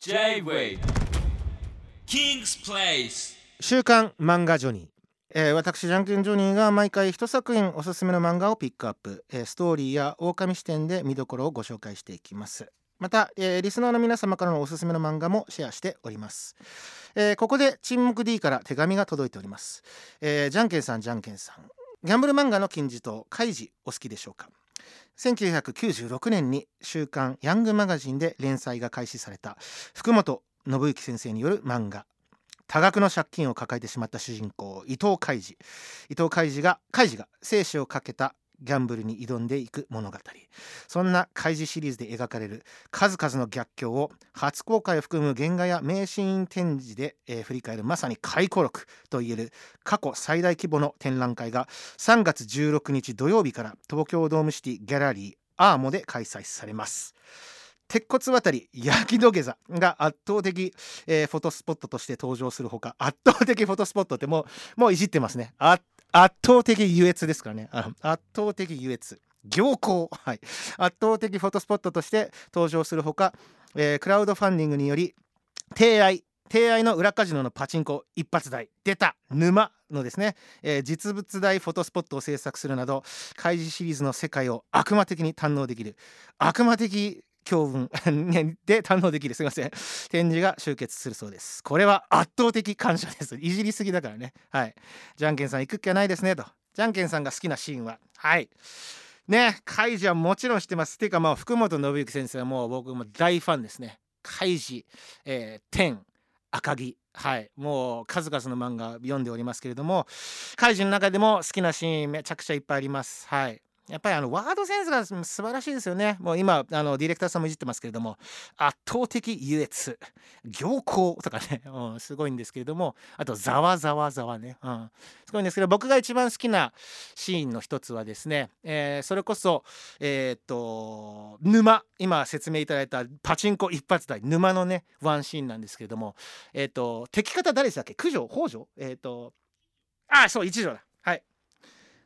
J-Way. King's Place. 週刊漫画ジョニー、えー私ジャンケンジョニーが毎回一作品おすすめの漫画をピックアップ、えーストーリーや狼視点で見どころをご紹介していきます。また、えーリスナーの皆様からのおすすめの漫画もシェアしております、えーここで沈黙 D から手紙が届いております、えージャンケンさんジャンケンさん。ギャンブル漫画の金字塔カイジお好きでしょうか？1996年に週刊ヤングマガジンで連載が開始された福本信之先生による漫画。多額の借金を抱えてしまった主人公伊藤海二。伊藤海二が海二が生死をかけたギャンブルに挑んでいく物語。そんな海二シリーズで描かれる数々の逆境を初公開を含む原画や名シーン展示で、えー振り返るまさに回顧録といえる過去最大規模の展覧会が3月16日土曜日から東京ドームシティギャラリーアーモで開催されます。鉄骨渡り焼き土下座が圧倒的、えーフォトスポットとして登場するほか圧倒的フォトスポットってもうもういじってますね。あ圧倒的優越ですからね。圧倒的優越。行幸。はい。圧倒的フォトスポットとして登場するほか、えークラウドファンディングにより提愛提愛の裏カジノのパチンコ。一発台。出た。沼のですね、えー実物大フォトスポットを制作するなど開示シリーズの世界を悪魔的に堪能できる。悪魔的教訓 で堪能できる。すいません。展示が集結するそうです。これは圧倒的感謝です。いじりすぎだからね。はい。じゃんけんさん行くっきゃないですねと。じゃんけんさんが好きなシーンは。はい。ねカイジはもちろん知ってます。ていうかまあ福本信之先生はもう僕も大ファンですね。カイジ、えー、天赤木。はい。もう数々の漫画読んでおりますけれどもカイジの中でも好きなシーンめちゃくちゃいっぱいあります。はい。やっぱりあのワードセンスが素晴らしいですよね。もう今あのディレクターさんもいじってますけれども圧倒的優越行幸とかね、うん、すごいんですけれどもあとざわざわざわね、うん、すごいんですけど僕が一番好きなシーンの一つはですね、えーそれこそえーっと沼今説明いただいたパチンコ一発台沼のねワンシーンなんですけれどもえーっと敵方誰でしたっけ？九条北条？えっとあそう一条だ。はい。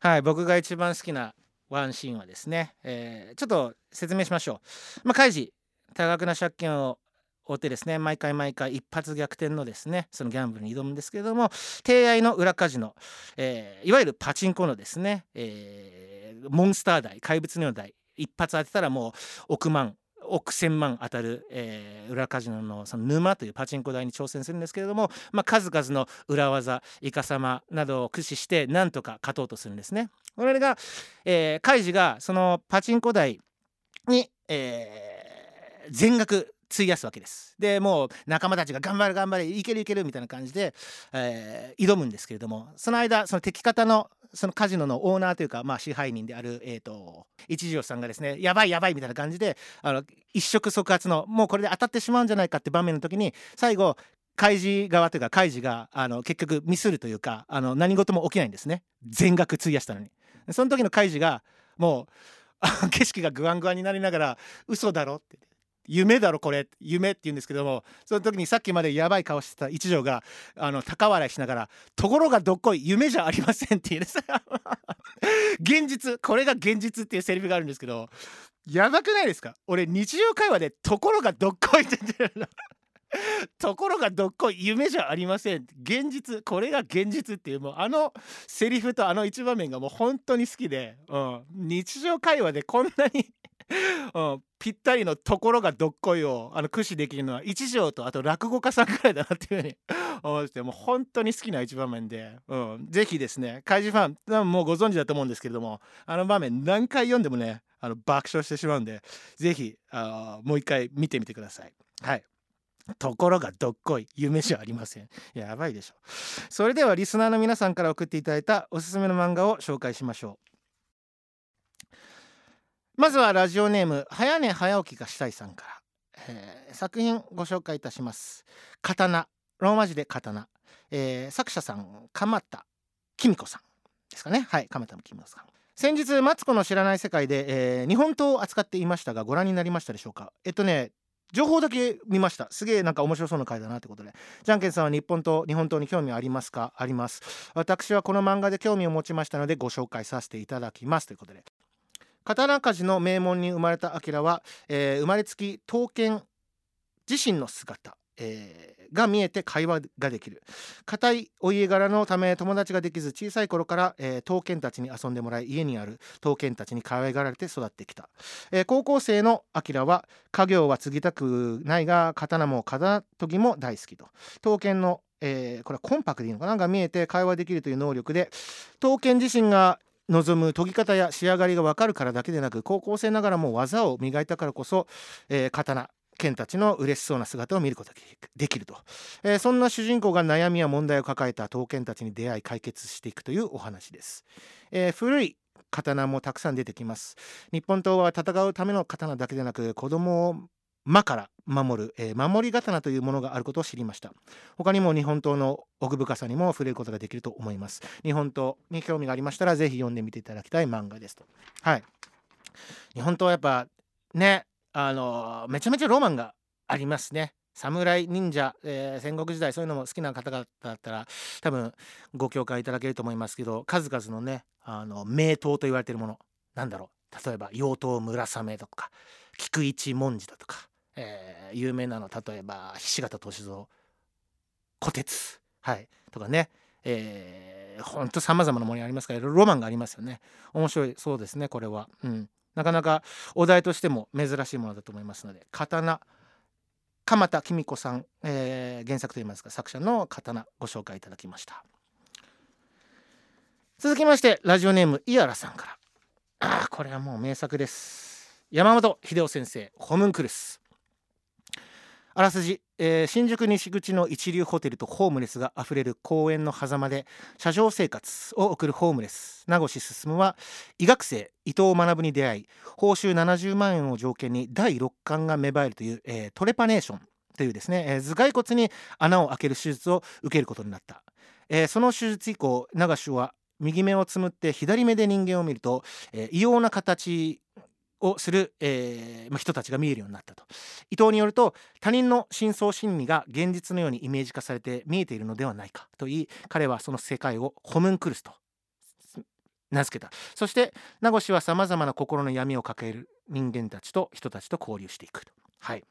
はい僕が一番好きなワンシーンはですね、えーちょっと説明しましょう。まあ、カイジ多額な借金を負ってですね毎回毎回一発逆転のですねそのギャンブルに挑むんですけれども提愛の裏カジノ、えーいわゆるパチンコのですね、えーモンスター台怪物のような台一発当てたらもう億万億千万当たる、えー裏カジノのその沼というパチンコ台に挑戦するんですけれども、まあ、数々の裏技イカサマなどを駆使してなんとか勝とうとするんですね。これが、えー、カイジがそのパチンコ台に、えー全額費やすわけです。でもう仲間たちが頑張る頑張れいけるいけるみたいな感じで、えー挑むんですけれどもその間その敵方のそのカジノのオーナーというか、まあ、支配人である、えー、と一条さんがですねやばいやばいみたいな感じであの一触即発のもうこれで当たってしまうんじゃないかって場面の時に最後開示側というか開示があの結局ミスるというかあの何事も起きないんですね全額費やしたのにその時の開示がもう 景色がグワングワンになりながら嘘だろって夢だろこれ夢って言うんですけどもその時にさっきまでやばい顔してた一条があの高笑いしながら「ところがどっこい夢じゃありません」っていうです 現実これが現実っていうセリフがあるんですけどやばくないですか？俺日常会話で「ところがどっこい」って言ってるの。ところがどっこい夢じゃありません。現実これが現実っていうもうあのセリフとあの一場面がもう本当に好きで、うん、日常会話でこんなに うん、ぴったりのところがどっこいをあの駆使できるのは一条とあと落語家さんくらいだなっていうふうに 思ってもう本当に好きな一場面で、うん、ぜひですね怪獣ファンもうご存知だと思うんですけれどもあの場面何回読んでもねあの爆笑してしまうんでぜひあもう一回見てみてください。はい。ところがどっこい夢じゃありません。やばいでしょ。それではリスナーの皆さんから送っていただいたおすすめの漫画を紹介しましょう。まずはラジオネーム早寝早起きがしたいさんから、えー作品ご紹介いたします。刀。ローマ字で刀、えー作者さん鎌田紀美子さんですかね。はい鎌田紀美子さん。先日マツコの知らない世界で、えー日本刀を扱っていましたがご覧になりましたでしょうか。えっとね情報だけ見ました。すげえなんか面白そうな回だなってことで。じゃんけんさんは日本と日本刀に興味ありますか？あります。私はこの漫画で興味を持ちましたのでご紹介させていただきます。ということで。刀鍛冶の名門に生まれたアキラは、えー生まれつき刀剣自身の姿、えーが見えて会話ができる。固いお家柄のため友達ができず小さい頃から、えー、刀剣たちに遊んでもらい家にある刀剣たちに可愛がられて育ってきた、えー、高校生のアキラは家業は継ぎたくないが刀も刀研ぎも大好きと。刀剣のえー、これはコンパクトでいいのかな？が見えて会話できるという能力で刀剣自身が望む研ぎ方や仕上がりが分かるからだけでなく高校生ながらも技を磨いたからこそ、えー、刀剣たちの嬉しそうな姿を見ることができると、えー、そんな主人公が悩みや問題を抱えた刀剣たちに出会い解決していくというお話です、えー、古い刀もたくさん出てきます。日本刀は戦うための刀だけでなく子供を魔から守る、えー、守り刀というものがあることを知りました。他にも日本刀の奥深さにも触れることができると思います。日本刀に興味がありましたらぜひ読んでみていただきたい漫画ですと。はい。日本刀はやっぱねあのめちゃめちゃロマンがありますね。侍忍者、えー、戦国時代そういうのも好きな方々だったら多分ご共感いただけると思いますけど数々のねあの名刀と言われてるものなんだろう。例えば妖刀村雨とか菊一文字だとか、えー、有名なの例えば菱形歳三虎鉄はいとかね。えー、ほんとさまざまなものありますからロマンがありますよね。面白いそうですねこれは。うん。なかなかお題としても珍しいものだと思いますので刀鎌田公子さん、えー、原作といいますか作者の刀ご紹介いただきました。続きましてラジオネームイアラさんから。あこれはもう名作です。山本秀夫先生ホムンクルス。あらすじ、えー、新宿西口の一流ホテルとホームレスがあふれる公園の狭間で車上生活を送るホームレス名越進は医学生伊藤学に出会い報酬70万円を条件に第6巻が芽生えるという、えー、トレパネーションというですね、えー、頭蓋骨に穴を開ける手術を受けることになった、えー、その手術以降流しは右目をつむって左目で人間を見ると、えー、異様な形をする、えーまあ、人たちが見えるようになったと。伊藤によると他人の深層心理が現実のようにイメージ化されて見えているのではないかと言い彼はその世界をホムンクルスと名付けた。そして名越はさまざまな心の闇を抱える人間たちと人たちと交流していくと。はい。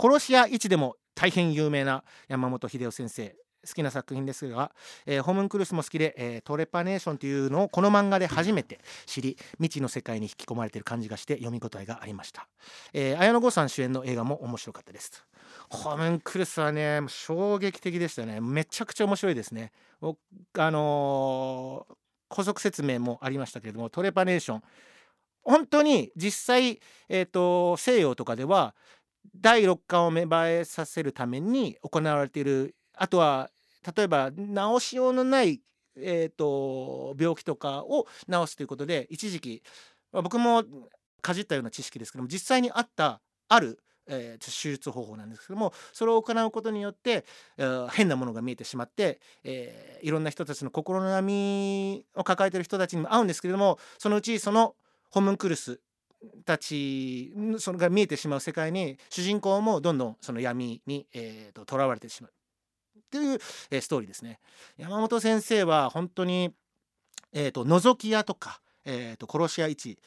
殺し屋一でも大変有名な山本秀夫先生好きな作品ですが、えー、ホムンクルスも好きで、えー、トレパネーションというのをこの漫画で初めて知り未知の世界に引き込まれている感じがして読み応えがありました、えー、綾野剛さん主演の映画も面白かったですホムンクルスはね衝撃的でしたね。めちゃくちゃ面白いですね。あのー、補足説明もありましたけれどもトレパネーション。本当に実際、えーと西洋とかでは第6巻を芽生えさせるために行われているあとは例えば治しようのない、えーと、病気とかを治すということで一時期、まあ、僕もかじったような知識ですけども実際にあったあるえー、手術方法なんですけどもそれを行うことによって、えー、変なものが見えてしまって、えー、いろんな人たちの心の闇を抱えている人たちにも合うんですけれどもそのうちそのホムンクルスたちそれが見えてしまう世界に主人公もどんどんその闇にとら、えー、われてしまう。っていう、えー、ストーリーですね。山本先生は本当に、えーと、覗き屋とか、えーと、殺し屋一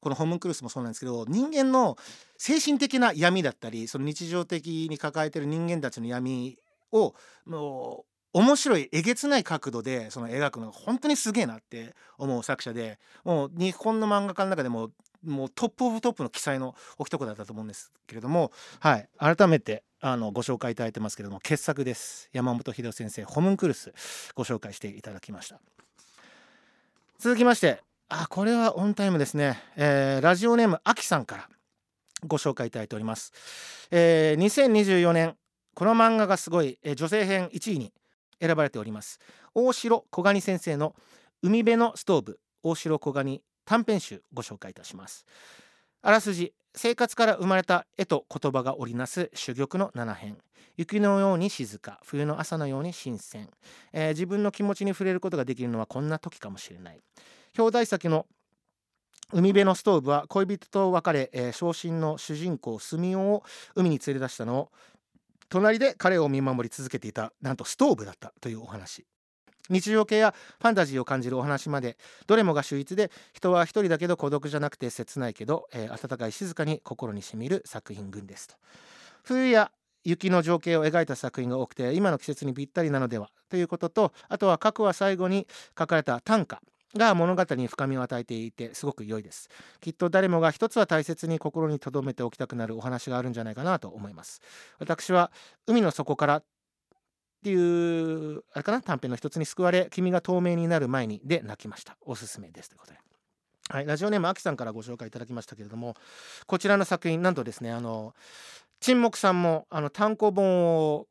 このホームクルスもそうなんですけど人間の精神的な闇だったりその日常的に抱えてる人間たちの闇をもう面白いえげつない角度でその描くのが本当にすげえなって思う作者でもう日本の漫画家の中でももうトップオブトップの記載のお一言だったと思うんですけれども、はい、改めてあのご紹介いただいてますけれども傑作です。山本秀夫先生ホムンクルスご紹介していただきました。続きましてあこれはオンタイムですね、えー、ラジオネームあきさんからご紹介いただいております、えー、2024年この漫画がすごい、えー、女性編1位に選ばれております。大城小蟹先生の海辺のストーブ。大城小蟹短編集ご紹介いたします。あらすじ生活から生まれた絵と言葉が織りなす珠玉の7編。雪のように静か冬の朝のように新鮮、えー、自分の気持ちに触れることができるのはこんな時かもしれない。表題先の海辺のストーブは恋人と別れ、えー、昇進の主人公住オを海に連れ出したのを隣で彼を見守り続けていたなんとストーブだったというお話。日常系やファンタジーを感じるお話まで。どれもが秀逸で人は一人だけど孤独じゃなくて切ないけど、えー、温かい静かに心にしみる作品群ですと。冬や雪の情景を描いた作品が多くて今の季節にぴったりなのではということとあとは各話最後に書かれた短歌が物語に深みを与えていてすごく良いです。きっと誰もが一つは大切に心に留めておきたくなるお話があるんじゃないかなと思います。私は海の底からっていうあれかな？短編の一つに救われ君が透明になる前にで泣きました。おすすめですということで。はい、ラジオネームあきさんからご紹介いただきましたけれどもこちらの作品なんとですねあの沈黙さんもあの単行本を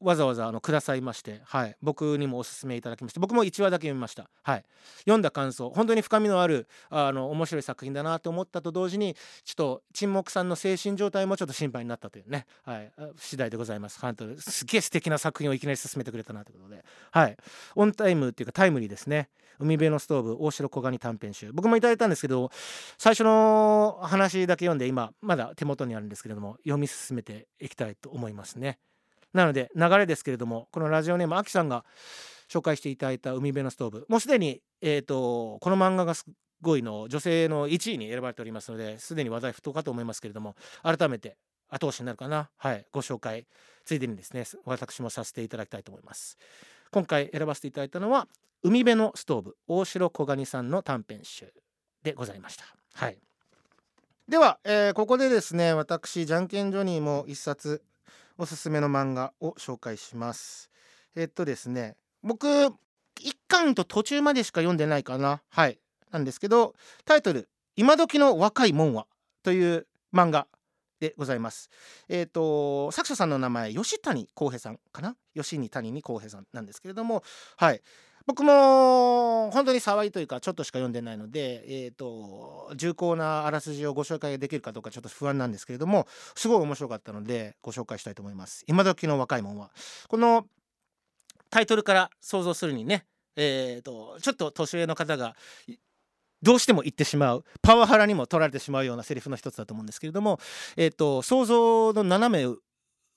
わざわざあのくださいまして、はい、僕にもおすすめいただきまして僕も1話だけ読みました、はい、読んだ感想本当に深みのあるあの面白い作品だなと思ったと同時にちょっと沈黙さんの精神状態もちょっと心配になったというね、はい、次第でございます。本当すげえ素敵な作品をいきなり進めてくれたなということで、はい、オンタイムっていうかタイムリーですね。海辺のストーブ大城小蟹短編集。僕もいただいたんですけど最初の話だけ読んで今まだ手元にあるんですけれども読み進めていきたいと思いますね。なので流れですけれどもこのラジオネームあきさんが紹介していただいた海辺のストーブ。もうすでに、えーと、この漫画がすごいの女性の1位に選ばれておりますのですでに話題沸騰かと思いますけれども改めて後押しになるかな。はいご紹介ついでにですね私もさせていただきたいと思います。今回選ばせていただいたのは海辺のストーブ大城小蟹さんの短編集でございました。はい。では、えー、ここでですね私じゃんけんジョニーも一冊おすすめの漫画を紹介します。えっとですね僕1巻と途中までしか読んでないかな。はい。なんですけどタイトル「今時の若いもんは」という漫画でございます。えっ、ー、と作者さんの名前吉谷康平さんかな？吉に谷に康平さんなんですけれどもはい。僕も本当に騒いというかちょっとしか読んでないので、えーと、重厚なあらすじをご紹介できるかどうかちょっと不安なんですけれどもすごい面白かったのでご紹介したいと思います。今時の若いもんはこのタイトルから想像するにね、えーと、ちょっと年上の方がどうしても言ってしまうパワハラにも取られてしまうようなセリフの一つだと思うんですけれども、えーと想像の斜め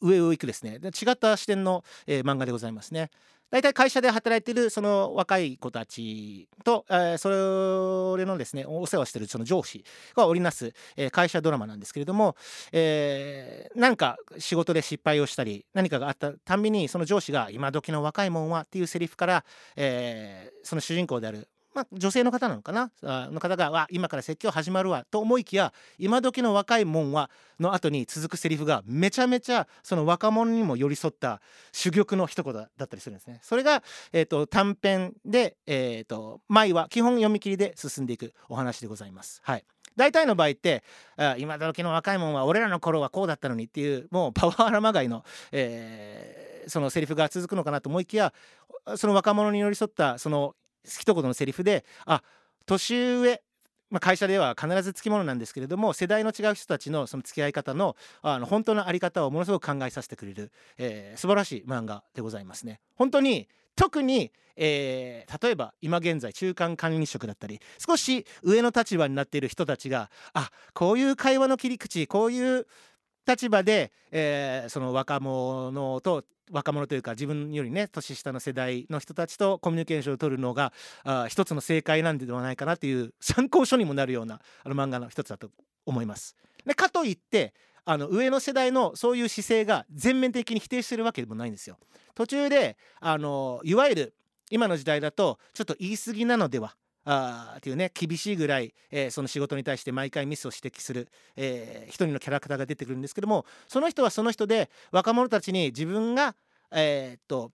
上を行くですね違った視点の、えー、漫画でございますね。大体会社で働いてるその若い子たちと、えー、それのですねお世話してるその上司が織りなす、えー、会社ドラマなんですけれども、えー、なんか仕事で失敗をしたり何かがあったたんびにその上司が「今時の若いもんは」っていうセリフから、えー、その主人公であるまあ、女性の方なのかな？の方が「今から説教始まるわ」と思いきや今時の若いもんはの後に続くセリフがめちゃめちゃその若者にも寄り添った珠玉の一言だったりするんですね。それが、えーと、短編で、えーと、前は基本読み切りで進んでいくお話でございます。はい大体の場合って今時の若いもんは俺らの頃はこうだったのにっていうもうパワハラまがいの、えー、そのセリフが続くのかなと思いきやその若者に寄り添ったその一言のセリフであ年上まあ、会社では必ずつきものなんですけれども世代の違う人たちのその付き合い方のあの本当の在り方をものすごく考えさせてくれる、えー、素晴らしい漫画でございますね。本当に特に、えー、例えば今現在中間管理職だったり少し上の立場になっている人たちがあこういう会話の切り口こういう立場で、えー、その若者と若者というか自分よりね年下の世代の人たちとコミュニケーションを取るのがあ一つの正解なんではないかなという参考書にもなるようなあの漫画の一つだと思います。でかといってあの上の世代のそういう姿勢が全面的に否定してるわけでもないんですよ。途中であのいわゆる今の時代だとちょっと言い過ぎなのではあっていうね厳しいぐらい、えー、その仕事に対して毎回ミスを指摘する、えー、一人のキャラクターが出てくるんですけどもその人はその人で若者たちに自分が、えー、っと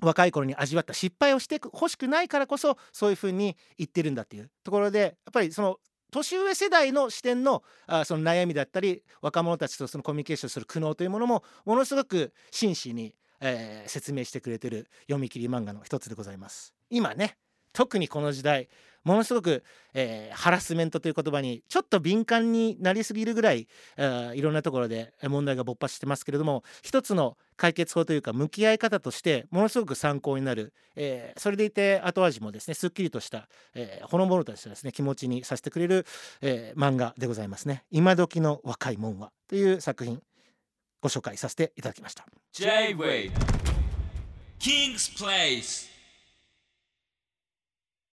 若い頃に味わった失敗をしてほしくないからこそそういうふうに言ってるんだっていうところでやっぱりその年上世代の視点のあその悩みだったり若者たちとそのコミュニケーションする苦悩というものもものすごく真摯に、えー、説明してくれてる読み切り漫画の一つでございます。今ね特にこの時代ものすごく、えー、ハラスメントという言葉にちょっと敏感になりすぎるぐらい、えー、いろんなところで問題が勃発してますけれども一つの解決法というか向き合い方としてものすごく参考になる、えー、それでいて後味もですねすっきりとした、えー、ほのぼのとしたですね気持ちにさせてくれる、えー、漫画でございますね。今時の若いもんはという作品ご紹介させていただきました。J-Way King's Place